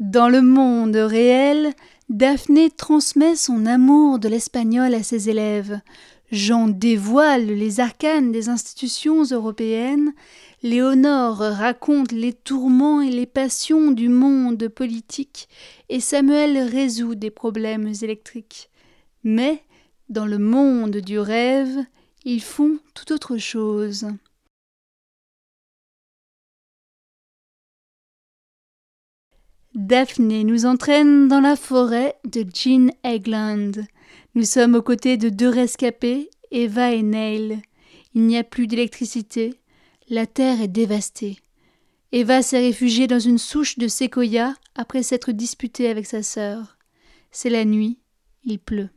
Dans le monde réel, Daphné transmet son amour de l'espagnol à ses élèves. Jean dévoile les arcanes des institutions européennes. Léonore raconte les tourments et les passions du monde politique, et Samuel résout des problèmes électriques. Mais, dans le monde du rêve, ils font tout autre chose. Daphné nous entraîne dans la forêt de Jean Egland. Nous sommes aux côtés de deux rescapés, Eva et Neil. Il n'y a plus d'électricité. La terre est dévastée. Eva s'est réfugiée dans une souche de séquoia après s'être disputée avec sa sœur. C'est la nuit, il pleut.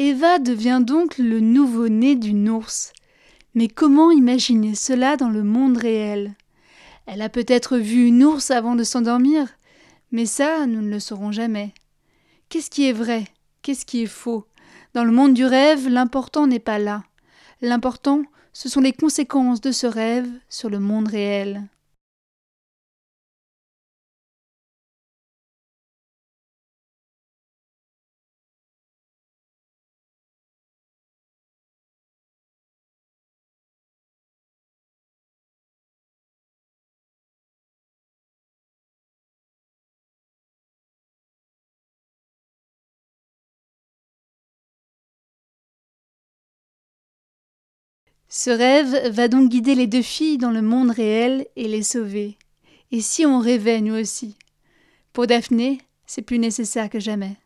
Eva devient donc le nouveau-né d'une ours. Mais comment imaginer cela dans le monde réel? Elle a peut-être vu une ours avant de s'endormir, mais ça, nous ne le saurons jamais. Qu'est-ce qui est vrai? Qu'est-ce qui est faux? Dans le monde du rêve, l'important n'est pas là. L'important, ce sont les conséquences de ce rêve sur le monde réel. Ce rêve va donc guider les deux filles dans le monde réel et les sauver. Et si on rêvait nous aussi? Pour Daphné, c'est plus nécessaire que jamais.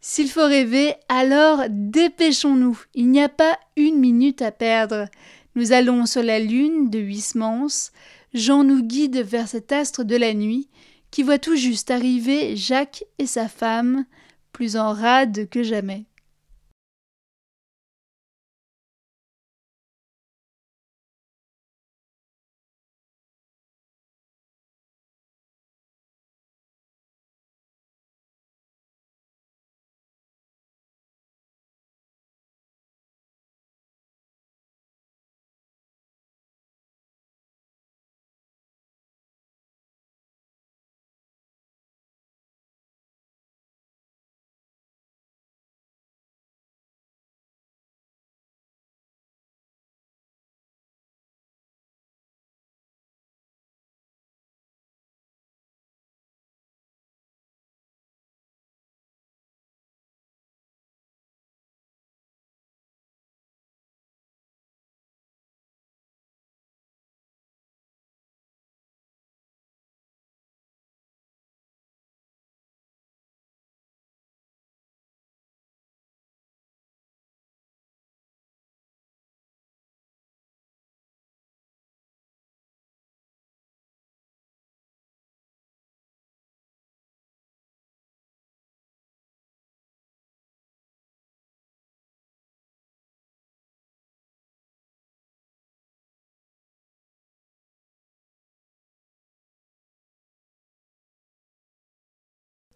S'il faut rêver, alors dépêchons-nous. Il n'y a pas une minute à perdre. Nous allons sur la lune de Huysmans. Jean nous guide vers cet astre de la nuit qui voit tout juste arriver Jacques et sa femme, plus en rade que jamais.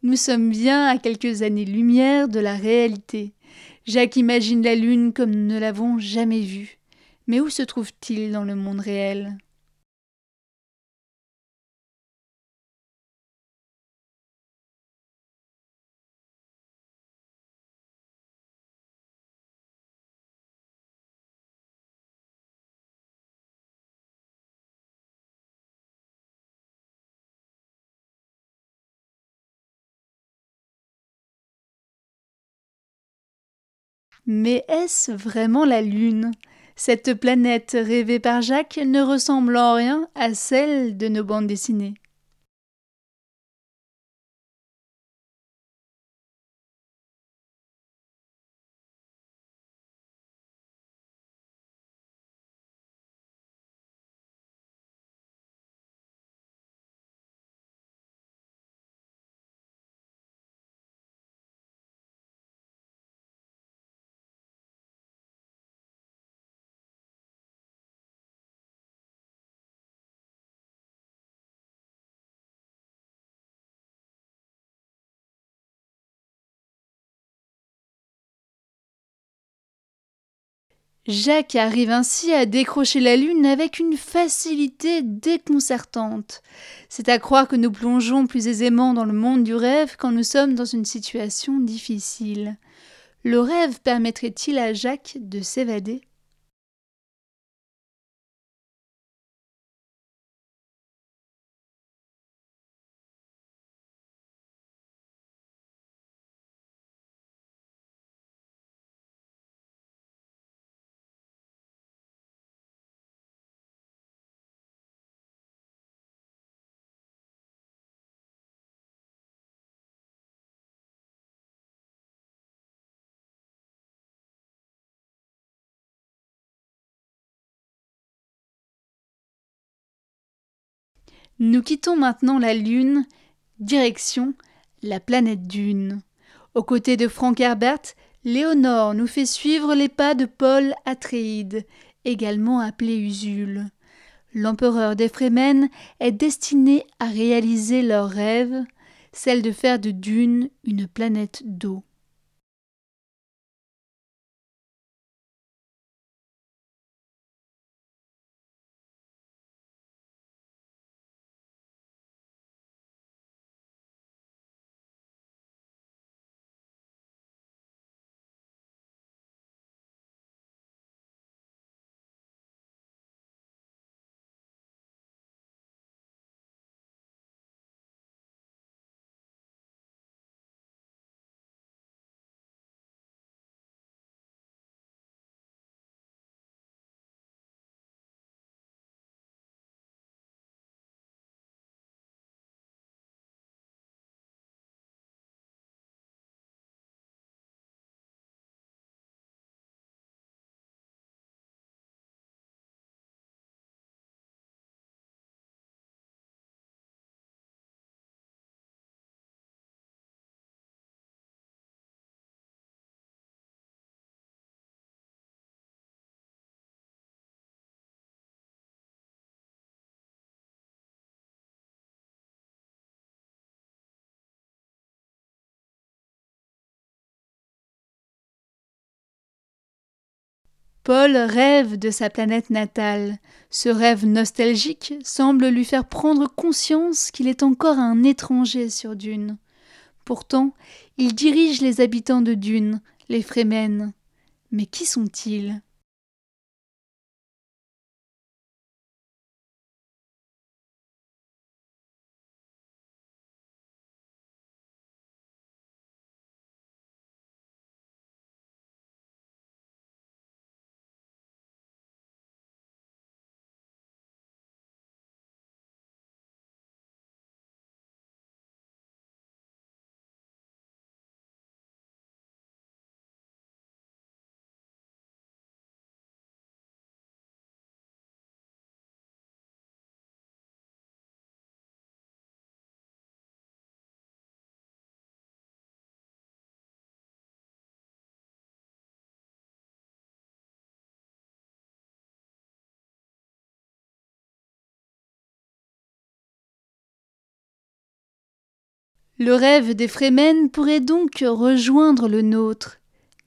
Nous sommes bien à quelques années-lumière de la réalité. Jacques imagine la Lune comme nous ne l'avons jamais vue. Mais où se trouve-t-il dans le monde réel? Mais est-ce vraiment la Lune? Cette planète rêvée par Jacques ne ressemble en rien à celle de nos bandes dessinées. Jacques arrive ainsi à décrocher la Lune avec une facilité déconcertante. C'est à croire que nous plongeons plus aisément dans le monde du rêve quand nous sommes dans une situation difficile. Le rêve permettrait-il à Jacques de s'évader? Nous quittons maintenant la Lune, direction la planète Dune. Aux côtés de Frank Herbert, Léonore nous fait suivre les pas de Paul Atréide, également appelé Usul. L'empereur des est destiné à réaliser leur rêve, celle de faire de Dune une planète d'eau. Paul rêve de sa planète natale. Ce rêve nostalgique semble lui faire prendre conscience qu'il est encore un étranger sur Dune. Pourtant, il dirige les habitants de Dune, les Fremen. Mais qui sont-ils? Le rêve des Fremen pourrait donc rejoindre le nôtre.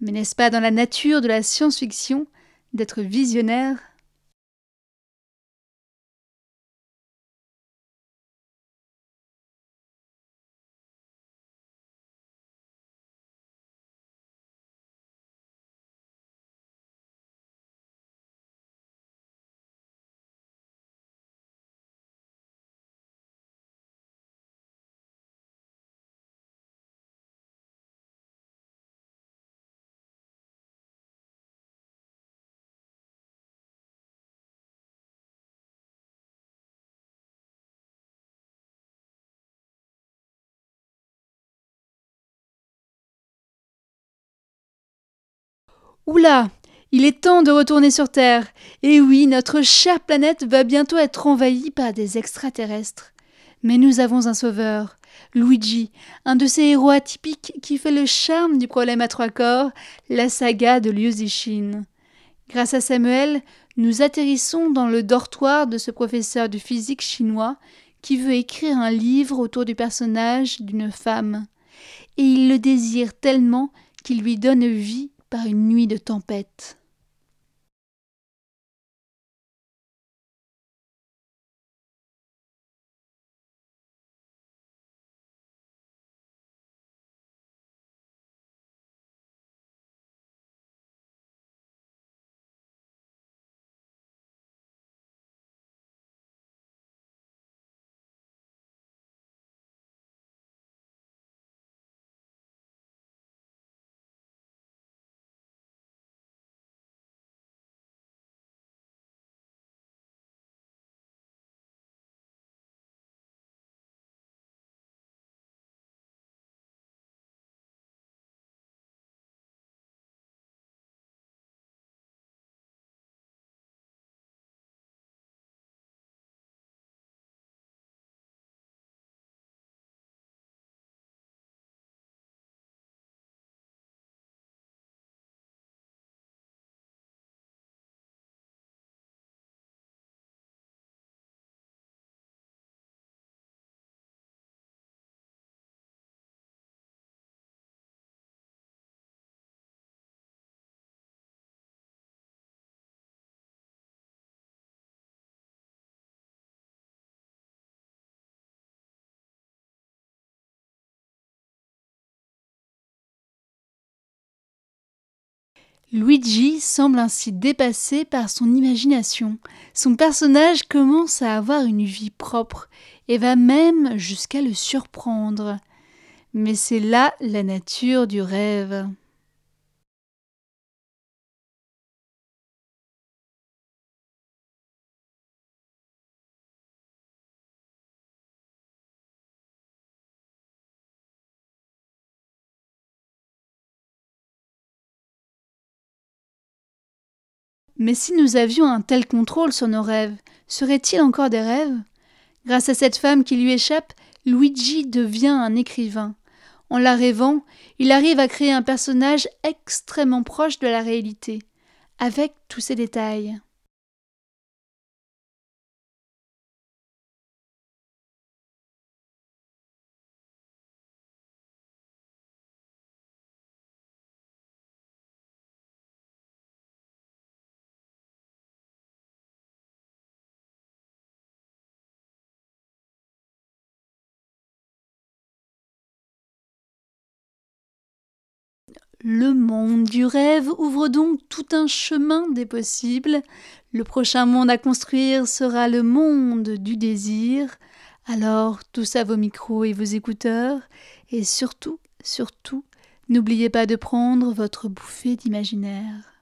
Mais n'est-ce pas dans la nature de la science-fiction d'être visionnaire Oula Il est temps de retourner sur Terre. Et oui, notre chère planète va bientôt être envahie par des extraterrestres. Mais nous avons un sauveur, Luigi, un de ces héros atypiques qui fait le charme du problème à trois corps, la saga de Liu Zixin. Grâce à Samuel, nous atterrissons dans le dortoir de ce professeur de physique chinois qui veut écrire un livre autour du personnage d'une femme. Et il le désire tellement qu'il lui donne vie par une nuit de tempête. Luigi semble ainsi dépassé par son imagination. Son personnage commence à avoir une vie propre et va même jusqu'à le surprendre. Mais c'est là la nature du rêve. Mais si nous avions un tel contrôle sur nos rêves, seraient-ils encore des rêves? Grâce à cette femme qui lui échappe, Luigi devient un écrivain. En la rêvant, il arrive à créer un personnage extrêmement proche de la réalité, avec tous ses détails. Le monde du rêve ouvre donc tout un chemin des possibles. Le prochain monde à construire sera le monde du désir. Alors, tous à vos micros et vos écouteurs, et surtout, surtout, n'oubliez pas de prendre votre bouffée d'imaginaire.